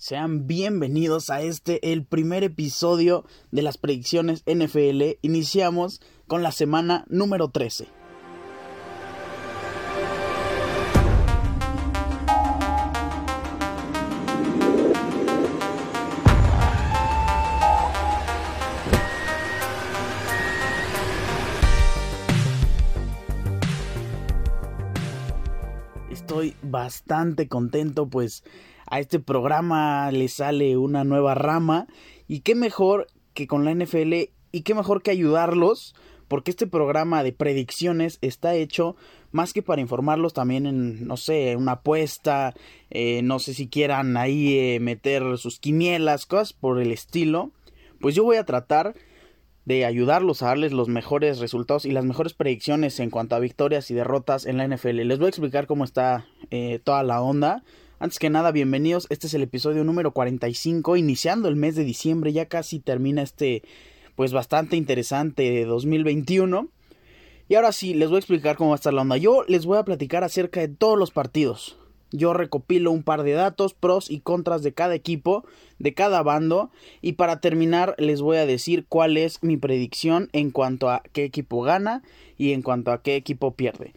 Sean bienvenidos a este, el primer episodio de las predicciones NFL. Iniciamos con la semana número 13. Estoy bastante contento pues a este programa le sale una nueva rama y qué mejor que con la NFL y qué mejor que ayudarlos porque este programa de predicciones está hecho más que para informarlos también en, no sé, una apuesta, eh, no sé si quieran ahí eh, meter sus quinielas, cosas por el estilo, pues yo voy a tratar de ayudarlos a darles los mejores resultados y las mejores predicciones en cuanto a victorias y derrotas en la NFL. Les voy a explicar cómo está eh, toda la onda. Antes que nada, bienvenidos. Este es el episodio número 45, iniciando el mes de diciembre. Ya casi termina este, pues bastante interesante de 2021. Y ahora sí, les voy a explicar cómo va a estar la onda. Yo les voy a platicar acerca de todos los partidos. Yo recopilo un par de datos, pros y contras de cada equipo, de cada bando. Y para terminar, les voy a decir cuál es mi predicción en cuanto a qué equipo gana y en cuanto a qué equipo pierde.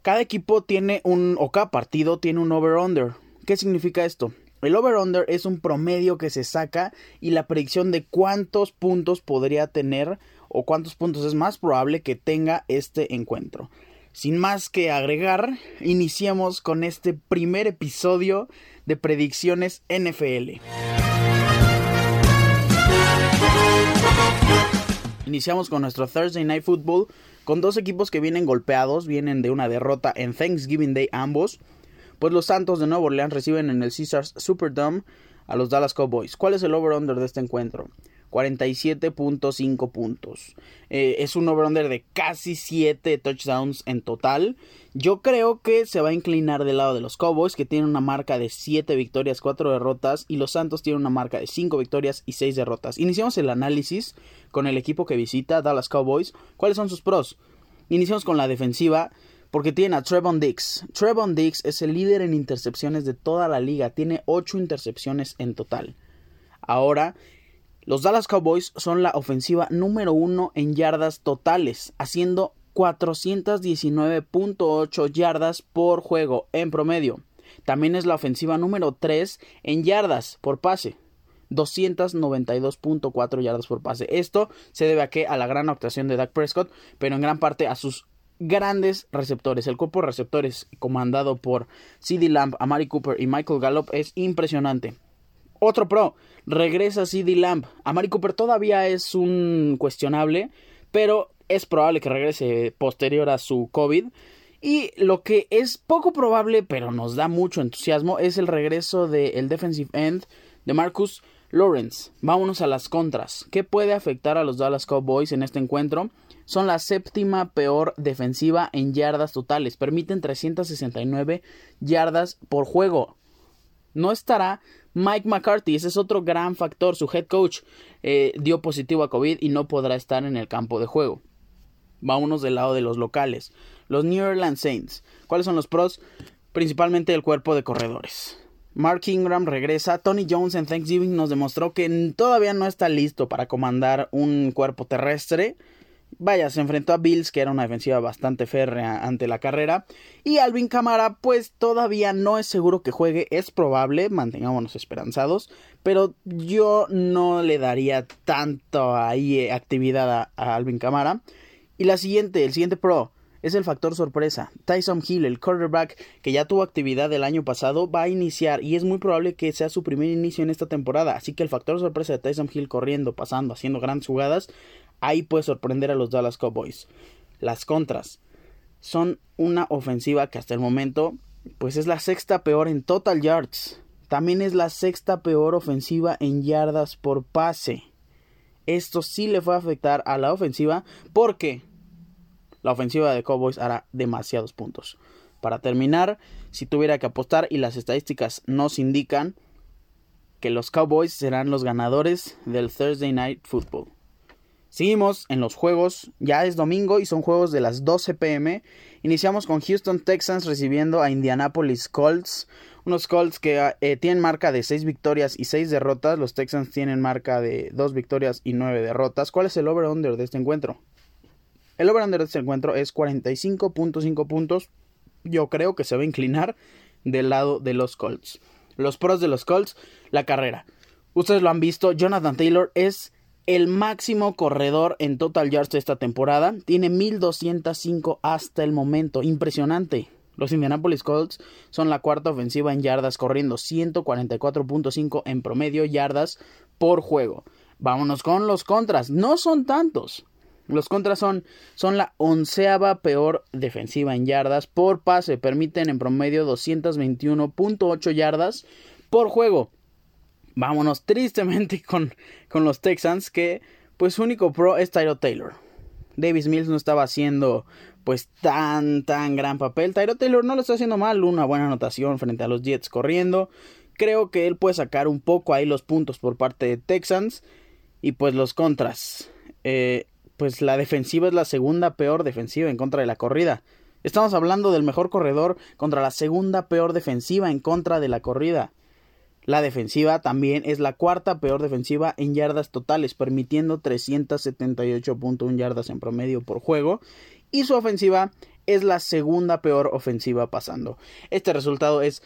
Cada equipo tiene un, o cada partido tiene un over-under. ¿Qué significa esto? El over-under es un promedio que se saca y la predicción de cuántos puntos podría tener o cuántos puntos es más probable que tenga este encuentro. Sin más que agregar, iniciemos con este primer episodio de predicciones NFL. Iniciamos con nuestro Thursday Night Football con dos equipos que vienen golpeados, vienen de una derrota en Thanksgiving Day ambos pues los Santos de Nueva Orleans reciben en el Caesars Superdome a los Dallas Cowboys. ¿Cuál es el over-under de este encuentro? 47.5 puntos. Eh, es un over-under de casi 7 touchdowns en total. Yo creo que se va a inclinar del lado de los Cowboys, que tienen una marca de 7 victorias, 4 derrotas, y los Santos tienen una marca de 5 victorias y 6 derrotas. Iniciamos el análisis con el equipo que visita, Dallas Cowboys. ¿Cuáles son sus pros? Iniciamos con la defensiva porque tiene a Trevon Dix. Trevon Dix es el líder en intercepciones de toda la liga. Tiene 8 intercepciones en total. Ahora, los Dallas Cowboys son la ofensiva número 1 en yardas totales, haciendo 419.8 yardas por juego en promedio. También es la ofensiva número 3 en yardas por pase. 292.4 yardas por pase. Esto se debe a que a la gran actuación de Dak Prescott, pero en gran parte a sus grandes receptores. El cuerpo de receptores comandado por CD Lamb, Amari Cooper y Michael Gallup es impresionante. Otro pro, regresa CD Lamb. Amari Cooper todavía es un cuestionable, pero es probable que regrese posterior a su COVID. Y lo que es poco probable, pero nos da mucho entusiasmo, es el regreso del defensive end de Marcus Lawrence. Vámonos a las contras. ¿Qué puede afectar a los Dallas Cowboys en este encuentro? Son la séptima peor defensiva en yardas totales. Permiten 369 yardas por juego. No estará Mike McCarthy, ese es otro gran factor. Su head coach eh, dio positivo a COVID y no podrá estar en el campo de juego. Vámonos del lado de los locales. Los New Orleans Saints. ¿Cuáles son los pros? Principalmente el cuerpo de corredores. Mark Ingram regresa. Tony Jones en Thanksgiving nos demostró que todavía no está listo para comandar un cuerpo terrestre. Vaya, se enfrentó a Bills, que era una defensiva bastante férrea ante la carrera. Y Alvin Camara, pues todavía no es seguro que juegue. Es probable, mantengámonos esperanzados. Pero yo no le daría tanto ahí eh, actividad a, a Alvin Camara. Y la siguiente, el siguiente pro, es el factor sorpresa. Tyson Hill, el quarterback que ya tuvo actividad el año pasado, va a iniciar y es muy probable que sea su primer inicio en esta temporada. Así que el factor sorpresa de Tyson Hill corriendo, pasando, haciendo grandes jugadas, ahí puede sorprender a los Dallas Cowboys. Las contras son una ofensiva que hasta el momento pues es la sexta peor en total yards. También es la sexta peor ofensiva en yardas por pase. Esto sí le fue a afectar a la ofensiva porque la ofensiva de Cowboys hará demasiados puntos. Para terminar, si tuviera que apostar y las estadísticas nos indican que los Cowboys serán los ganadores del Thursday Night Football. Seguimos en los juegos, ya es domingo y son juegos de las 12 pm. Iniciamos con Houston Texans recibiendo a Indianapolis Colts. Unos Colts que eh, tienen marca de 6 victorias y 6 derrotas. Los Texans tienen marca de 2 victorias y 9 derrotas. ¿Cuál es el over-under de este encuentro? El over-under de este encuentro es 45.5 puntos. Yo creo que se va a inclinar del lado de los Colts. Los pros de los Colts, la carrera. Ustedes lo han visto, Jonathan Taylor es el máximo corredor en total yards de esta temporada. Tiene 1205 hasta el momento. Impresionante. Los Indianapolis Colts son la cuarta ofensiva en yardas, corriendo 144.5 en promedio yardas por juego. Vámonos con los contras. No son tantos. Los contras son, son la onceava peor defensiva en yardas por pase. Permiten en promedio 221.8 yardas por juego. Vámonos tristemente con, con los Texans que pues su único pro es Tyro Taylor. Davis Mills no estaba haciendo pues tan tan gran papel. Tyro Taylor no lo está haciendo mal, una buena anotación frente a los Jets corriendo. Creo que él puede sacar un poco ahí los puntos por parte de Texans y pues los contras. Eh, pues la defensiva es la segunda peor defensiva en contra de la corrida. Estamos hablando del mejor corredor contra la segunda peor defensiva en contra de la corrida. La defensiva también es la cuarta peor defensiva en yardas totales, permitiendo 378.1 yardas en promedio por juego. Y su ofensiva es la segunda peor ofensiva pasando. Este resultado es,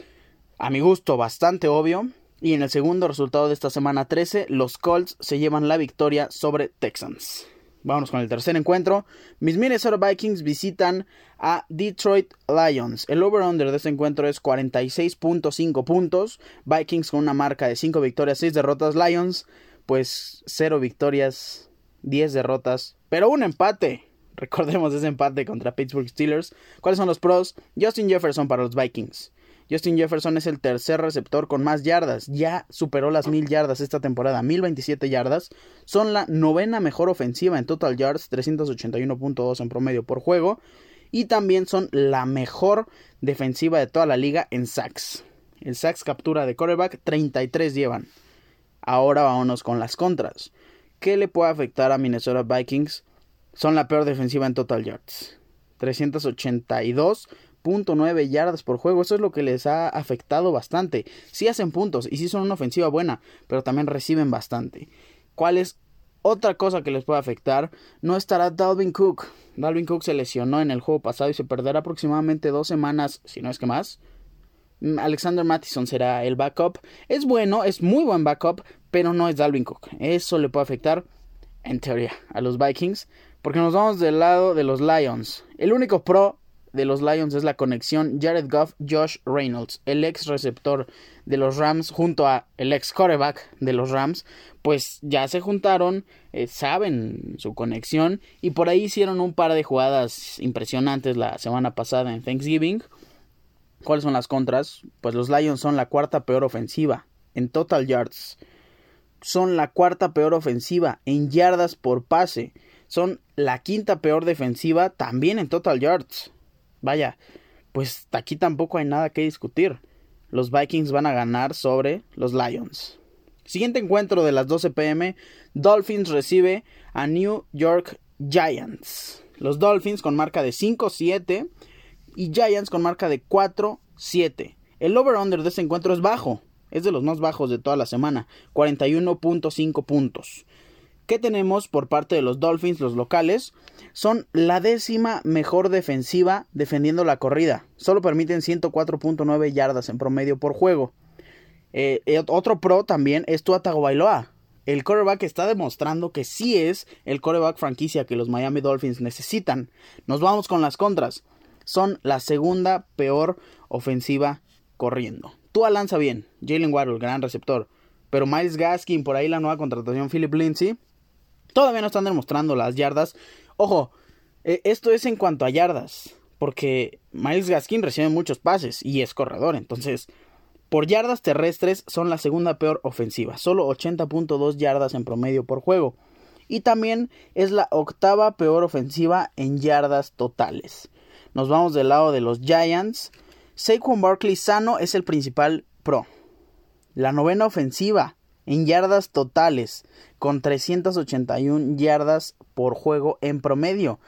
a mi gusto, bastante obvio. Y en el segundo resultado de esta semana 13, los Colts se llevan la victoria sobre Texans. Vamos con el tercer encuentro. Mis Minnesota Vikings visitan a Detroit Lions. El over-under de este encuentro es 46.5 puntos. Vikings con una marca de 5 victorias, 6 derrotas. Lions, pues 0 victorias, 10 derrotas, pero un empate. Recordemos ese empate contra Pittsburgh Steelers. ¿Cuáles son los pros? Justin Jefferson para los Vikings. Justin Jefferson es el tercer receptor con más yardas. Ya superó las mil yardas esta temporada, 1027 yardas. Son la novena mejor ofensiva en total yards, 381.2 en promedio por juego. Y también son la mejor defensiva de toda la liga en sacks. El sacks captura de quarterback, 33 llevan. Ahora vámonos con las contras. ¿Qué le puede afectar a Minnesota Vikings? Son la peor defensiva en total yards. 382 nueve yardas por juego. Eso es lo que les ha afectado bastante. Sí hacen puntos y sí son una ofensiva buena, pero también reciben bastante. ¿Cuál es otra cosa que les puede afectar? No estará Dalvin Cook. Dalvin Cook se lesionó en el juego pasado y se perderá aproximadamente dos semanas, si no es que más. Mm, Alexander Mattison será el backup. Es bueno, es muy buen backup, pero no es Dalvin Cook. Eso le puede afectar, en teoría, a los Vikings. Porque nos vamos del lado de los Lions. El único pro de los Lions es la conexión Jared Goff Josh Reynolds, el ex receptor de los Rams junto a el ex quarterback de los Rams, pues ya se juntaron, eh, saben su conexión y por ahí hicieron un par de jugadas impresionantes la semana pasada en Thanksgiving. ¿Cuáles son las contras? Pues los Lions son la cuarta peor ofensiva en total yards. Son la cuarta peor ofensiva en yardas por pase. Son la quinta peor defensiva también en total yards. Vaya, pues aquí tampoco hay nada que discutir. Los Vikings van a ganar sobre los Lions. Siguiente encuentro de las 12 pm, Dolphins recibe a New York Giants. Los Dolphins con marca de 5-7 y Giants con marca de 4-7. El over-under de este encuentro es bajo, es de los más bajos de toda la semana, 41.5 puntos. ¿Qué tenemos por parte de los Dolphins, los locales? Son la décima mejor defensiva defendiendo la corrida. Solo permiten 104.9 yardas en promedio por juego. Eh, eh, otro pro también es Tua Tagovailoa. El quarterback está demostrando que sí es el quarterback franquicia que los Miami Dolphins necesitan. Nos vamos con las contras. Son la segunda peor ofensiva corriendo. Tua lanza bien. Jalen Waddle, gran receptor. Pero Miles Gaskin, por ahí la nueva contratación, Philip Lindsay, Todavía no están demostrando las yardas. Ojo, eh, esto es en cuanto a yardas. Porque Miles Gaskin recibe muchos pases y es corredor. Entonces, por yardas terrestres son la segunda peor ofensiva. Solo 80.2 yardas en promedio por juego. Y también es la octava peor ofensiva en yardas totales. Nos vamos del lado de los Giants. Saquon Barkley sano es el principal pro. La novena ofensiva en yardas totales, con 381 yardas por juego en promedio.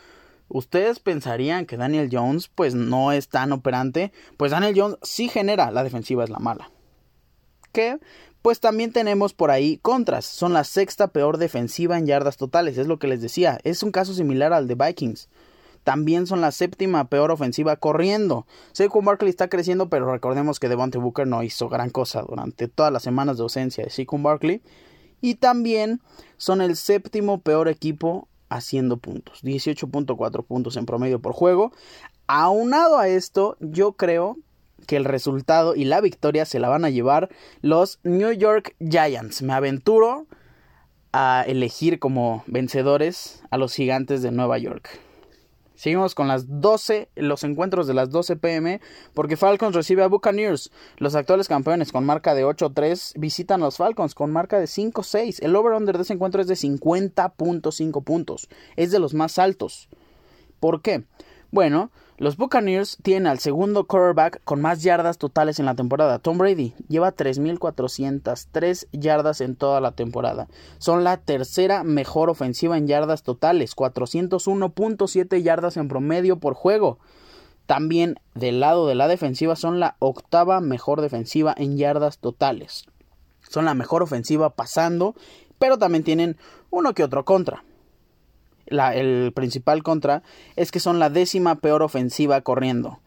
Ustedes pensarían que Daniel Jones pues no es tan operante, pues Daniel Jones sí genera, la defensiva es la mala. ¿Qué? Pues también tenemos por ahí contras, son la sexta peor defensiva en yardas totales, es lo que les decía, es un caso similar al de Vikings también son la séptima peor ofensiva corriendo. Saquon Barkley está creciendo, pero recordemos que Devontae Booker no hizo gran cosa durante todas las semanas de ausencia de Saquon Barkley. Y también son el séptimo peor equipo haciendo puntos, 18.4 puntos en promedio por juego. Aunado a esto, yo creo que el resultado y la victoria se la van a llevar los New York Giants. Me aventuro a elegir como vencedores a los gigantes de Nueva York. Seguimos con las 12, los encuentros de las 12 pm, porque Falcons recibe a Buccaneers. Los actuales campeones con marca de 8-3 visitan a los Falcons con marca de 5-6. El over-under de ese encuentro es de 50.5 puntos. Es de los más altos. ¿Por qué? Bueno, los Buccaneers tienen al segundo quarterback con más yardas totales en la temporada. Tom Brady lleva 3.403 yardas en toda la temporada. Son la tercera mejor ofensiva en yardas totales, 401.7 yardas en promedio por juego. También del lado de la defensiva son la octava mejor defensiva en yardas totales. Son la mejor ofensiva pasando, pero también tienen uno que otro contra el principal contra es que son la décima peor ofensiva corriendo.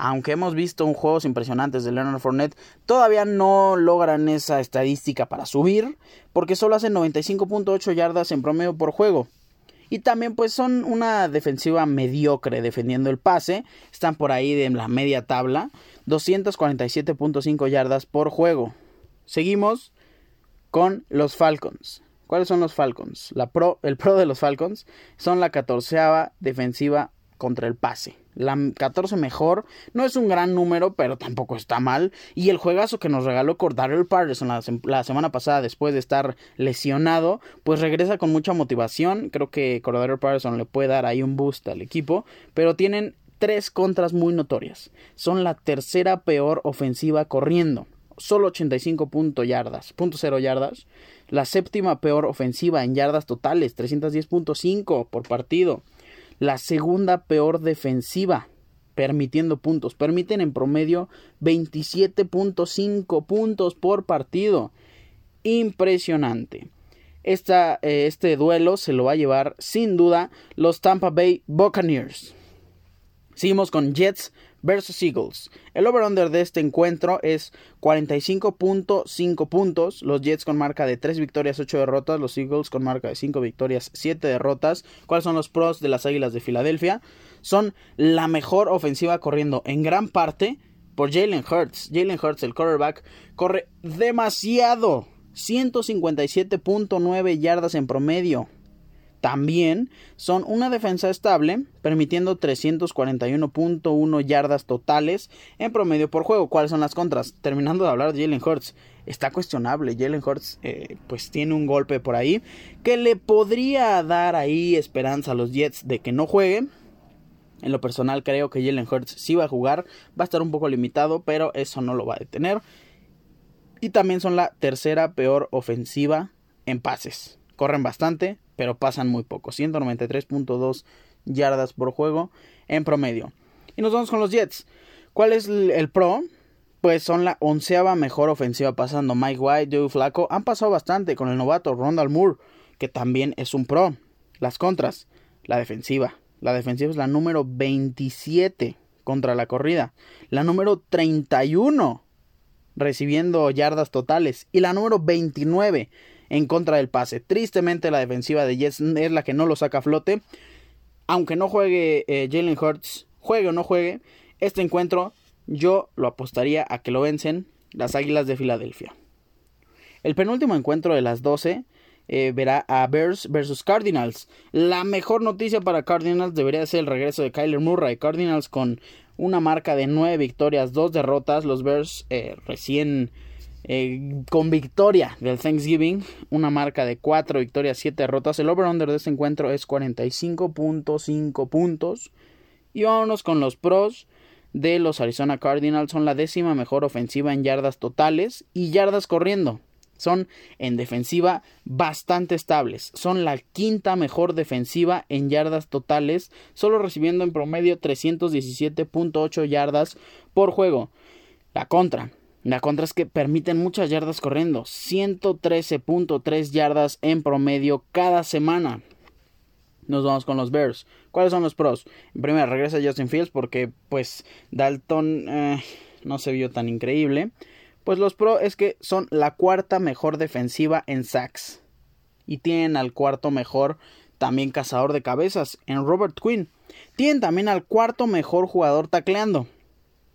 Aunque hemos visto un juegos impresionantes de Leonard Fournette, todavía no logran esa estadística para subir, porque solo hacen 95.8 yardas en promedio por juego. Y también pues son una defensiva mediocre defendiendo el pase, están por ahí de la media tabla, 247.5 yardas por juego. Seguimos con los Falcons. ¿Cuáles son los Falcons? La pro, el pro de los Falcons son la catorceava defensiva contra el pase. La 14 mejor, no es un gran número, pero tampoco está mal. Y el juegazo que nos regaló Cordarrelle Patterson la, la, semana pasada, después de estar lesionado, pues regresa con mucha motivación. Creo que Cordarrelle Patterson le puede dar ahí un boost al equipo, pero tienen tres contras muy notorias. Son la tercera peor ofensiva corriendo, solo 85 punto yardas, punto yardas la séptima peor ofensiva en yardas totales, 310.5 por partido. La segunda peor defensiva, permitiendo puntos. Permiten en promedio 27.5 puntos por partido. Impresionante. Esta, eh, este duelo se lo va a llevar sin duda los Tampa Bay Buccaneers. Seguimos con Jets versus Eagles. El over-under de este encuentro es 45.5 puntos. Los Jets con marca de 3 victorias, 8 derrotas. Los Eagles con marca de 5 victorias, 7 derrotas. ¿Cuáles son los pros de las Águilas de Filadelfia? Son la mejor ofensiva corriendo en gran parte por Jalen Hurts. Jalen Hurts, el quarterback, corre demasiado. 157.9 yardas en promedio también son una defensa estable, permitiendo 341.1 yardas totales en promedio por juego. ¿Cuáles son las contras? Terminando de hablar de Jalen Hurts, está cuestionable. Jalen Hurts, eh, pues tiene un golpe por ahí que le podría dar ahí esperanza a los Jets de que no juegue. En lo personal, creo que Jalen Hurts sí va a jugar, va a estar un poco limitado, pero eso no lo va a detener. Y también son la tercera peor ofensiva en pases. Corren bastante, pero pasan muy poco. 193.2 yardas por juego en promedio. Y nos vamos con los Jets. ¿Cuál es el pro? Pues son la onceava mejor ofensiva pasando. Mike White, Joe Flaco han pasado bastante con el novato Rondal Moore, que también es un pro. Las contras, la defensiva. La defensiva es la número 27 contra la corrida. La número 31 recibiendo yardas totales. Y la número 29 en contra del pase. Tristemente la defensiva de Jets es la que no lo saca a flote. Aunque no juegue eh, Jalen Hurts, juegue o no juegue, este encuentro yo lo apostaría a que lo vencen las Águilas de Filadelfia. El penúltimo encuentro de las 12 eh, verá a Bears versus Cardinals. La mejor noticia para Cardinals debería ser el regreso de Kyler Murray. Cardinals con una marca de 9 victorias, 2 derrotas. Los Bears eh, recién eh, con victoria del Thanksgiving, una marca de 4 victorias, 7 derrotas. El over-under de este encuentro es 45.5 puntos. Y vámonos con los pros de los Arizona Cardinals. Son la décima mejor ofensiva en yardas totales y yardas corriendo. son en defensiva bastante estables. Son la quinta mejor defensiva en yardas totales, solo recibiendo en promedio 317.8 yardas por juego. La contra. La contra es que permiten muchas yardas corriendo, 113.3 yardas en promedio cada semana. Nos vamos con los Bears. ¿Cuáles son los pros? En primer, regresa Justin Fields porque pues Dalton eh, no se vio tan increíble. Pues los pro es que son la cuarta mejor defensiva en sacks. Y tienen al cuarto mejor también cazador de cabezas en Robert Quinn. Tienen también al cuarto mejor jugador tacleando.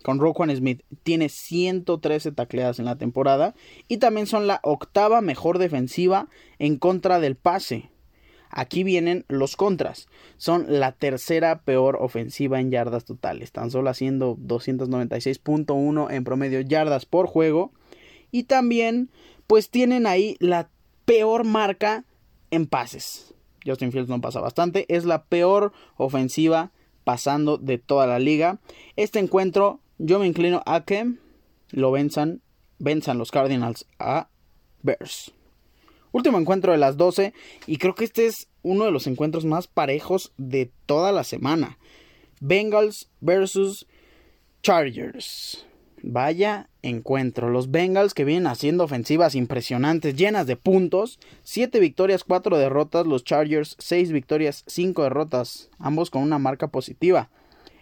Con Roquan Smith tiene 113 tacleadas en la temporada. Y también son la octava mejor defensiva en contra del pase. Aquí vienen los contras. Son la tercera peor ofensiva en yardas totales, tan solo haciendo 296.1 en promedio yardas por juego. Y también, pues tienen ahí la peor marca en pases. Justin Fields no pasa bastante. Es la peor ofensiva pasando de toda la liga. Este encuentro, yo me inclino a que lo venzan, venzan los Cardinals a Bears. Último encuentro de las 12 y creo que este es uno de los encuentros más parejos de toda la semana. Bengals versus Chargers. Vaya encuentro. Los Bengals que vienen haciendo ofensivas impresionantes, llenas de puntos. 7 victorias, 4 derrotas. Los Chargers, 6 victorias, 5 derrotas. Ambos con una marca positiva.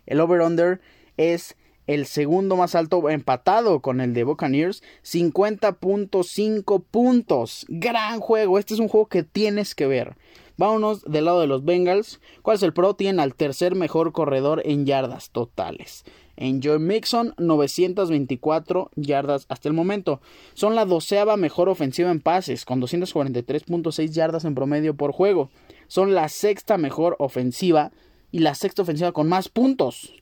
El over-under es el segundo más alto empatado con el de Buccaneers, 50.5 puntos. Gran juego, este es un juego que tienes que ver. Vámonos del lado de los Bengals. ¿Cuál es el pro? Tienen al tercer mejor corredor en yardas totales. En Joe Mixon, 924 yardas hasta el momento. Son la doceava mejor ofensiva en pases, con 243.6 yardas en promedio por juego. Son la sexta mejor ofensiva y la sexta ofensiva con más puntos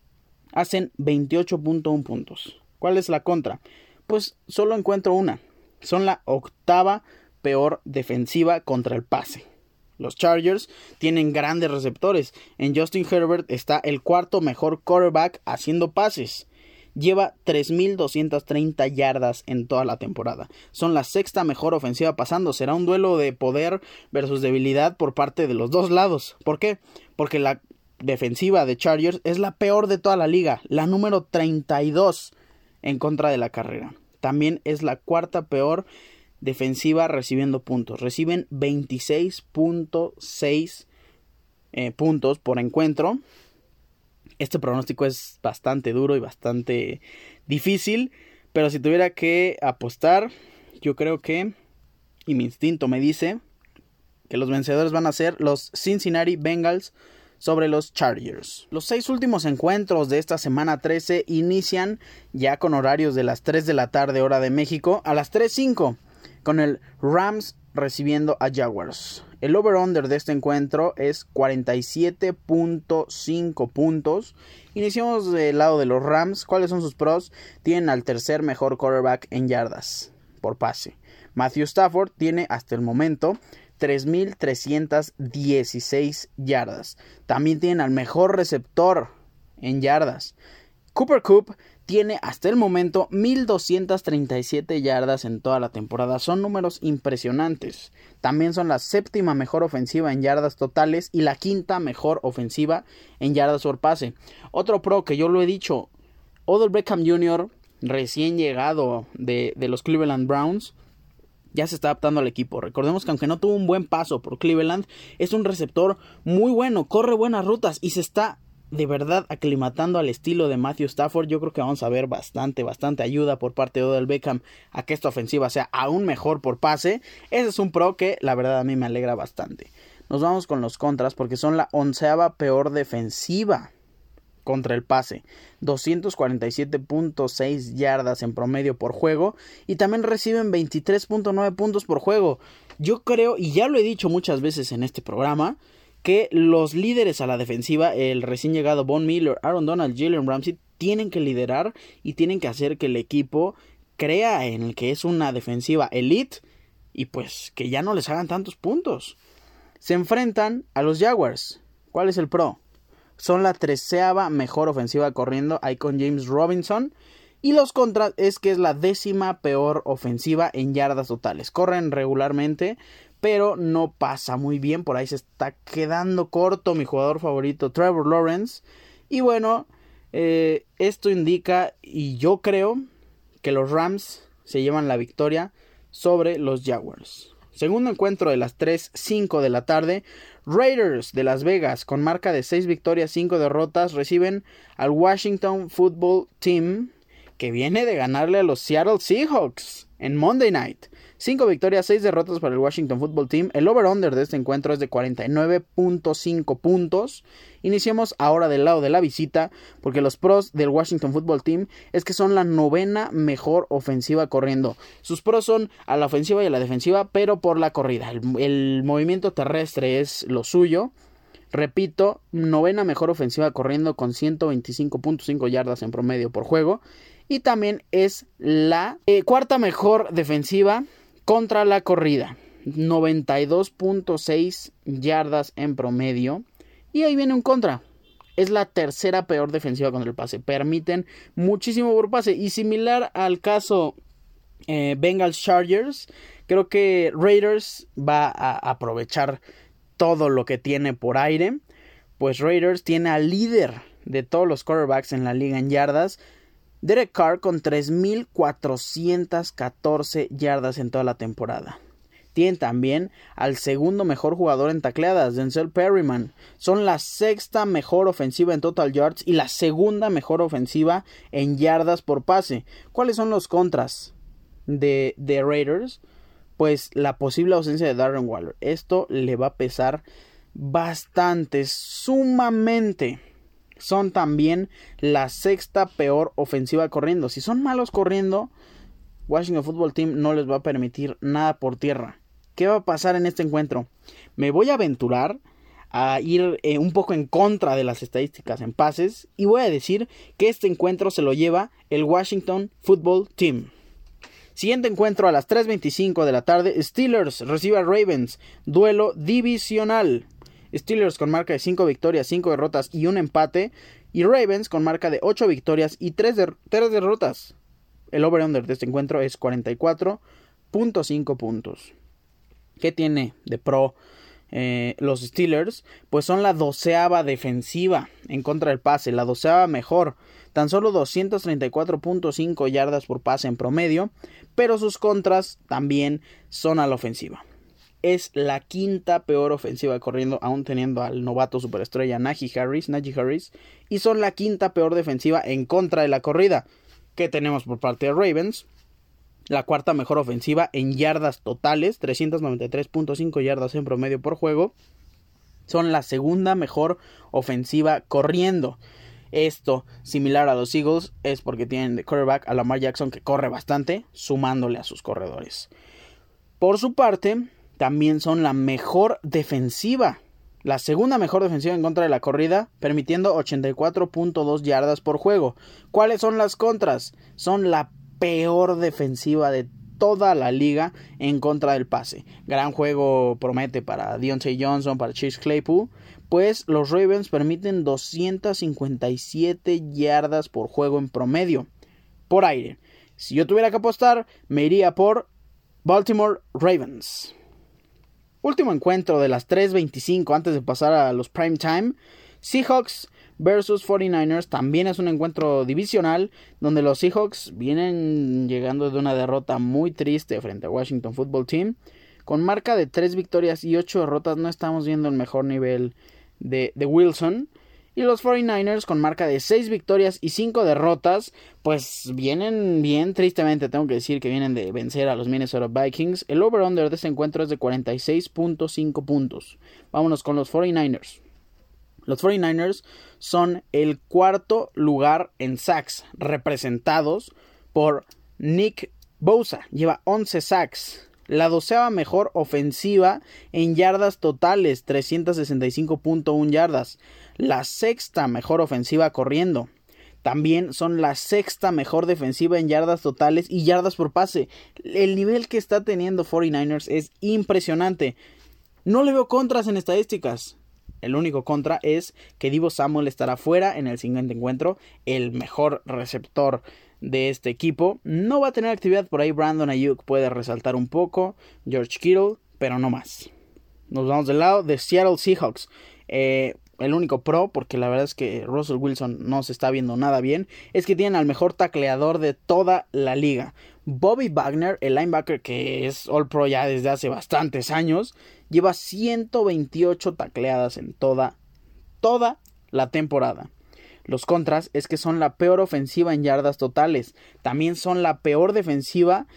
hacen 28.1 puntos. ¿Cuál es la contra? Pues solo encuentro una. Son la octava peor defensiva contra el pase. Los Chargers tienen grandes receptores. En Justin Herbert está el cuarto mejor quarterback haciendo pases. Lleva 3.230 yardas en toda la temporada. Son la sexta mejor ofensiva pasando. Será un duelo de poder versus debilidad por parte de los dos lados. ¿Por qué? Porque la defensiva de Chargers es la peor de toda la liga, la número 32 en contra de la carrera. También es la cuarta peor defensiva recibiendo puntos. Reciben 26.6 eh, puntos por encuentro. Este pronóstico es bastante duro y bastante difícil, pero si tuviera que apostar, yo creo que, y mi instinto me dice, que los vencedores van a ser los Cincinnati Bengals sobre los Chargers. Los seis últimos encuentros de esta semana 13 inician ya con horarios de las 3 de la tarde hora de México a las 3.05 con el Rams recibiendo a Jaguars. El over-under de este encuentro es 47.5 puntos. Iniciamos del lado de los Rams. ¿Cuáles son sus pros? Tienen al tercer mejor quarterback en yardas por pase. Matthew Stafford tiene hasta el momento 3.316 yardas. También tienen al mejor receptor en yardas. Cooper Coop tiene hasta el momento 1.237 yardas en toda la temporada. Son números impresionantes. También son la séptima mejor ofensiva en yardas totales y la quinta mejor ofensiva en yardas por pase. Otro pro que yo lo he dicho, Odell Beckham Jr., recién llegado de, de los Cleveland Browns, ya se está adaptando al equipo. Recordemos que aunque no tuvo un buen paso por Cleveland, es un receptor muy bueno, corre buenas rutas y se está de verdad aclimatando al estilo de Matthew Stafford. Yo creo que vamos a ver bastante, bastante ayuda por parte de Odell Beckham a que esta ofensiva sea aún mejor por pase. Ese es un pro que la verdad a mí me alegra bastante. Nos vamos con los contras porque son la onceava peor defensiva contra el pase, 247.6 yardas en promedio por juego y también reciben 23.9 puntos por juego. Yo creo, y ya lo he dicho muchas veces en este programa, que los líderes a la defensiva, el recién llegado Von Miller, Aaron Donald, Jalen Ramsey, tienen que liderar y tienen que hacer que el equipo crea en el que es una defensiva elite y pues que ya no les hagan tantos puntos. Se enfrentan a los Jaguars. ¿Cuál es el pro? Son la treceava mejor ofensiva corriendo ahí con James Robinson. Y los contras es que es la décima peor ofensiva en yardas totales. Corren regularmente, pero no pasa muy bien. Por ahí se está quedando corto mi jugador favorito, Trevor Lawrence. Y bueno, eh, esto indica, y yo creo, que los Rams se llevan la victoria sobre los Jaguars. Segundo encuentro de las 3.05 de la tarde. Raiders de Las Vegas, con marca de 6 victorias, 5 derrotas, reciben al Washington Football Team, que viene de ganarle a los Seattle Seahawks en Monday Night. 5 victorias, 6 derrotas para el Washington Football Team. El over-under de este encuentro es de 49.5 puntos. Iniciemos ahora del lado de la visita, porque los pros del Washington Football Team es que son la novena mejor ofensiva corriendo. Sus pros son a la ofensiva y a la defensiva, pero por la corrida. El, movimiento terrestre es lo suyo. Repito, novena mejor ofensiva corriendo con 125.5 yardas en promedio por juego. Y también es la eh, cuarta mejor defensiva contra la corrida. 92.6 yardas en promedio. Y ahí viene un contra. Es la tercera peor defensiva contra el pase. Permiten muchísimo por pase. Y similar al caso eh, Bengals Chargers, creo que Raiders va a aprovechar todo lo que tiene por aire. Pues Raiders tiene al líder de todos los quarterbacks en la liga en yardas. Derek Carr con 3.414 yardas en toda la temporada. Tienen también al segundo mejor jugador en tacleadas, Denzel Perryman. Son la sexta mejor ofensiva en total yards y la segunda mejor ofensiva en yardas por pase. ¿Cuáles son los contras de, de Raiders? Pues la posible ausencia de Darren Waller. Esto le va a pesar bastante, sumamente son también la sexta peor ofensiva corriendo. Si son malos corriendo, Washington Football Team no les va a permitir nada por tierra. ¿Qué va a pasar en este encuentro? Me voy a aventurar a ir eh, un poco en contra de las estadísticas en pases y voy a decir que este encuentro se lo lleva el Washington Football Team. Siguiente encuentro a las 3.25 de la tarde, Steelers recibe a Ravens, duelo divisional. Steelers con marca de 5 victorias, 5 derrotas y un empate. Y Ravens con marca de 8 victorias y 3, derrotas. El over-under de este encuentro es 44.5 puntos. ¿Qué tiene de pro eh, los Steelers? Pues son la doceava defensiva en contra del pase, la doceava mejor. Tan solo 234.5 yardas por pase en promedio, pero sus contras también son a la ofensiva es la quinta peor ofensiva corriendo, aún teniendo al novato superestrella Najee Harris, Najee Harris, y son la quinta peor defensiva en contra de la corrida. que tenemos por parte de Ravens? La cuarta mejor ofensiva en yardas totales, 393.5 yardas en promedio por juego. Son la segunda mejor ofensiva corriendo. Esto, similar a los Eagles, es porque tienen de quarterback a Lamar Jackson que corre bastante, sumándole a sus corredores. Por su parte, también son la mejor defensiva. La segunda mejor defensiva en contra de la corrida, permitiendo 84.2 yardas por juego. ¿Cuáles son las contras? Son la peor defensiva de toda la liga en contra del pase. Gran juego promete para Deontay Johnson, para Chase Claypool. Pues los Ravens permiten 257 yardas por juego en promedio. Por aire. Si yo tuviera que apostar, me iría por Baltimore Ravens. Último encuentro de las 3.25 antes de pasar a los prime time. Seahawks versus 49ers también es un encuentro divisional donde los Seahawks vienen llegando de una derrota muy triste frente a Washington Football Team. Con marca de 3 victorias y 8 derrotas no estamos viendo el mejor nivel de, de Wilson. Y los 49ers con marca de 6 victorias y 5 derrotas, pues vienen bien, tristemente tengo que decir que vienen de vencer a los Minnesota Vikings. El over-under de este encuentro es de 46.5 puntos. Vámonos con los 49ers. Los 49ers son el cuarto lugar en sacks, representados por Nick Bosa. Lleva 11 sacks la doceava mejor ofensiva en yardas totales, 365.1 yardas, la sexta mejor ofensiva corriendo. También son la sexta mejor defensiva en yardas totales y yardas por pase. El nivel que está teniendo 49ers es impresionante. No le veo contras en estadísticas. El único contra es que Divo Samuel estará fuera en el siguiente encuentro, el mejor receptor de este equipo. No va a tener actividad por ahí. Brandon Ayuk puede resaltar un poco. George Kittle, pero no más. Nos vamos del lado de Seattle Seahawks. Eh, el único pro, porque la verdad es que Russell Wilson no se está viendo nada bien, es que tienen al mejor tacleador de toda la liga. Bobby Wagner, el linebacker que es All Pro ya desde hace bastantes años, lleva 128 tacleadas en toda, toda la temporada. Los contras es que son la peor ofensiva en yardas totales. También son la peor defensiva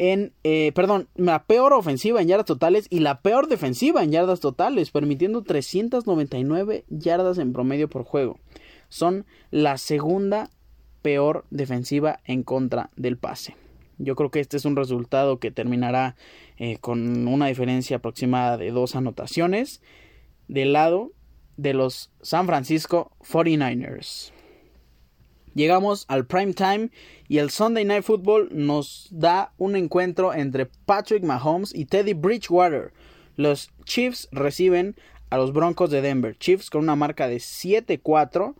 en, eh, perdón, la peor ofensiva en yardas totales y la peor defensiva en yardas totales, permitiendo 399 yardas en promedio por juego. Son la segunda peor defensiva en contra del pase. Yo creo que este es un resultado que terminará eh, con una diferencia aproximada de dos anotaciones del lado de los San Francisco 49ers. Llegamos al prime time y el Sunday Night Football nos da un encuentro entre Patrick Mahomes y Teddy Bridgewater. Los Chiefs reciben a los Broncos de Denver. Chiefs con una marca de 7-4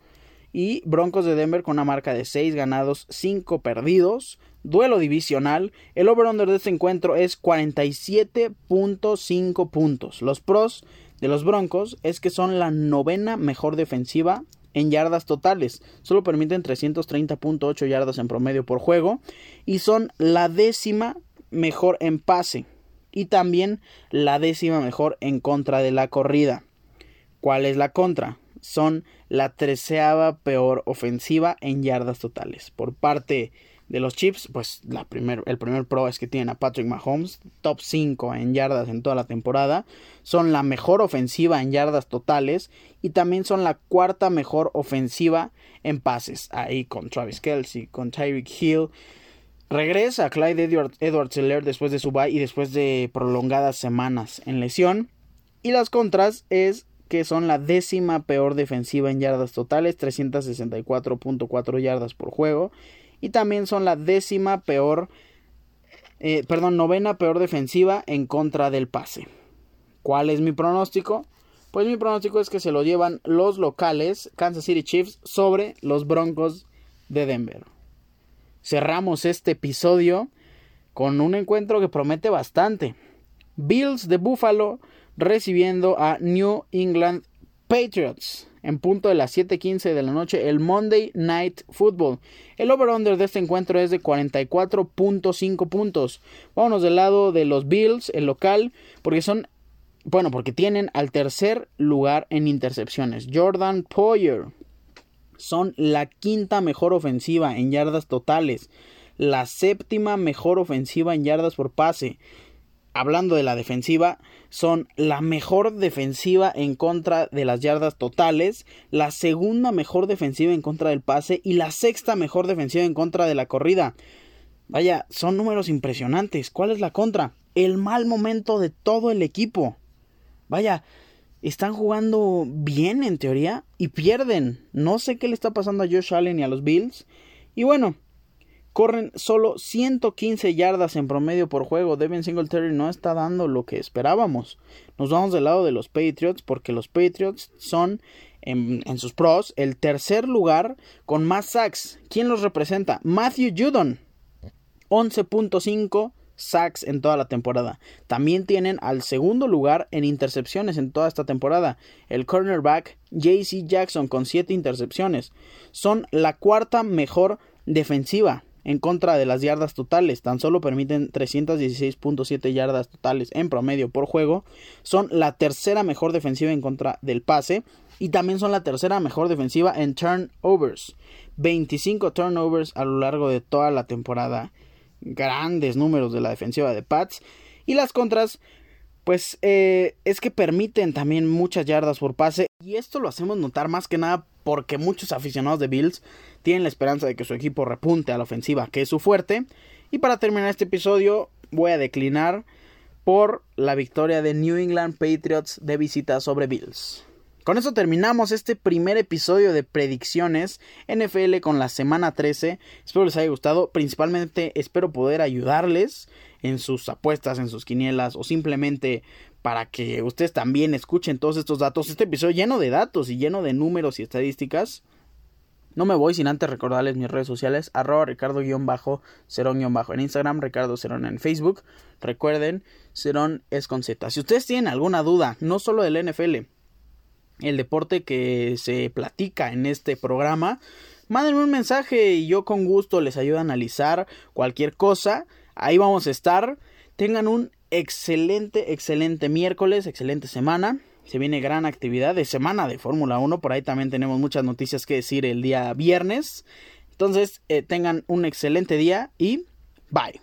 y Broncos de Denver con una marca de 6 ganados, 5 perdidos. Duelo divisional. El over-under de este encuentro es 47.5 puntos. Los pros de los Broncos es que son la novena mejor defensiva en yardas totales. Solo permiten 330.8 yardas en promedio por juego. Y son la décima mejor en pase. Y también la décima mejor en contra de la corrida. ¿Cuál es la contra? Son la treceava peor ofensiva en yardas totales. Por parte los Chips, pues la primer, el primer pro es que tienen a Patrick Mahomes, top 5 en yardas en toda la temporada, son la mejor ofensiva en yardas totales y también son la cuarta mejor ofensiva en pases, ahí con Travis Kelsey, con Tyreek Hill. Regresa Clyde Edward, Edwards después de su bye y después de prolongadas semanas en lesión. Y las contras es que son la décima peor defensiva en yardas totales, 364.4 yardas por juego y también son la décima peor, eh, perdón, novena peor defensiva en contra del pase. ¿Cuál es mi pronóstico? Pues mi pronóstico es que se lo llevan los locales Kansas City Chiefs sobre los Broncos de Denver. Cerramos este episodio con un encuentro que promete bastante. Bills de Buffalo recibiendo a New England Patriots en punto de las 7:15 de la noche el Monday Night Football. El over-under de este encuentro es de 44.5 puntos. Vámonos del lado de los Bills, el local, porque son, bueno, porque tienen al tercer lugar en intercepciones. Jordan Poyer. Son la quinta mejor ofensiva en yardas totales. La séptima mejor ofensiva en yardas por pase hablando de la defensiva, son la mejor defensiva en contra de las yardas totales, la segunda mejor defensiva en contra del pase y la sexta mejor defensiva en contra de la corrida. Vaya, son números impresionantes. ¿Cuál es la contra? El mal momento de todo el equipo. Vaya, están jugando bien en teoría y pierden. No sé qué le está pasando a Josh Allen y a los Bills. Y bueno, corren solo 115 yardas en promedio por juego. Devin Singletary no está dando lo que esperábamos. Nos vamos del lado de los Patriots porque los Patriots son en, sus pros el tercer lugar con más sacks. ¿Quién los representa? Matthew Judon. 11.5 sacks en toda la temporada. También tienen al segundo lugar en intercepciones en toda esta temporada. El cornerback JC Jackson con 7 intercepciones. Son la cuarta mejor defensiva en contra de las yardas totales. Tan solo permiten 316.7 yardas totales en promedio por juego. Son la tercera mejor defensiva en contra del pase. Y también son la tercera mejor defensiva en turnovers. 25 turnovers a lo largo de toda la temporada. Grandes números de la defensiva de Pats. Y las contras, pues eh, es que permiten también muchas yardas por pase. Y esto lo hacemos notar más que nada porque muchos aficionados de Bills tienen la esperanza de que su equipo repunte a la ofensiva, que es su fuerte. Y para terminar este episodio, voy a declinar por la victoria de New England Patriots de visita sobre Bills. Con eso terminamos este primer episodio de predicciones NFL con la semana 13. Espero les haya gustado. Principalmente espero poder ayudarles en sus apuestas, en sus quinielas o simplemente para que ustedes también escuchen todos estos datos. Este episodio lleno de datos y lleno de números y estadísticas. No me voy sin antes recordarles mis redes sociales, arroba ricardo-cerón- en Instagram, Ricardo Cerón en Facebook. Recuerden, Cerón es con Z. Si ustedes tienen alguna duda, no solo del NFL, el deporte que se platica en este programa, mándenme un mensaje y yo con gusto les ayudo a analizar cualquier cosa. Ahí vamos a estar. Tengan un excelente, excelente miércoles, excelente semana. Se viene gran actividad de semana de Fórmula 1. Por ahí también tenemos muchas noticias que decir el día viernes. Entonces, eh, tengan un excelente día y bye.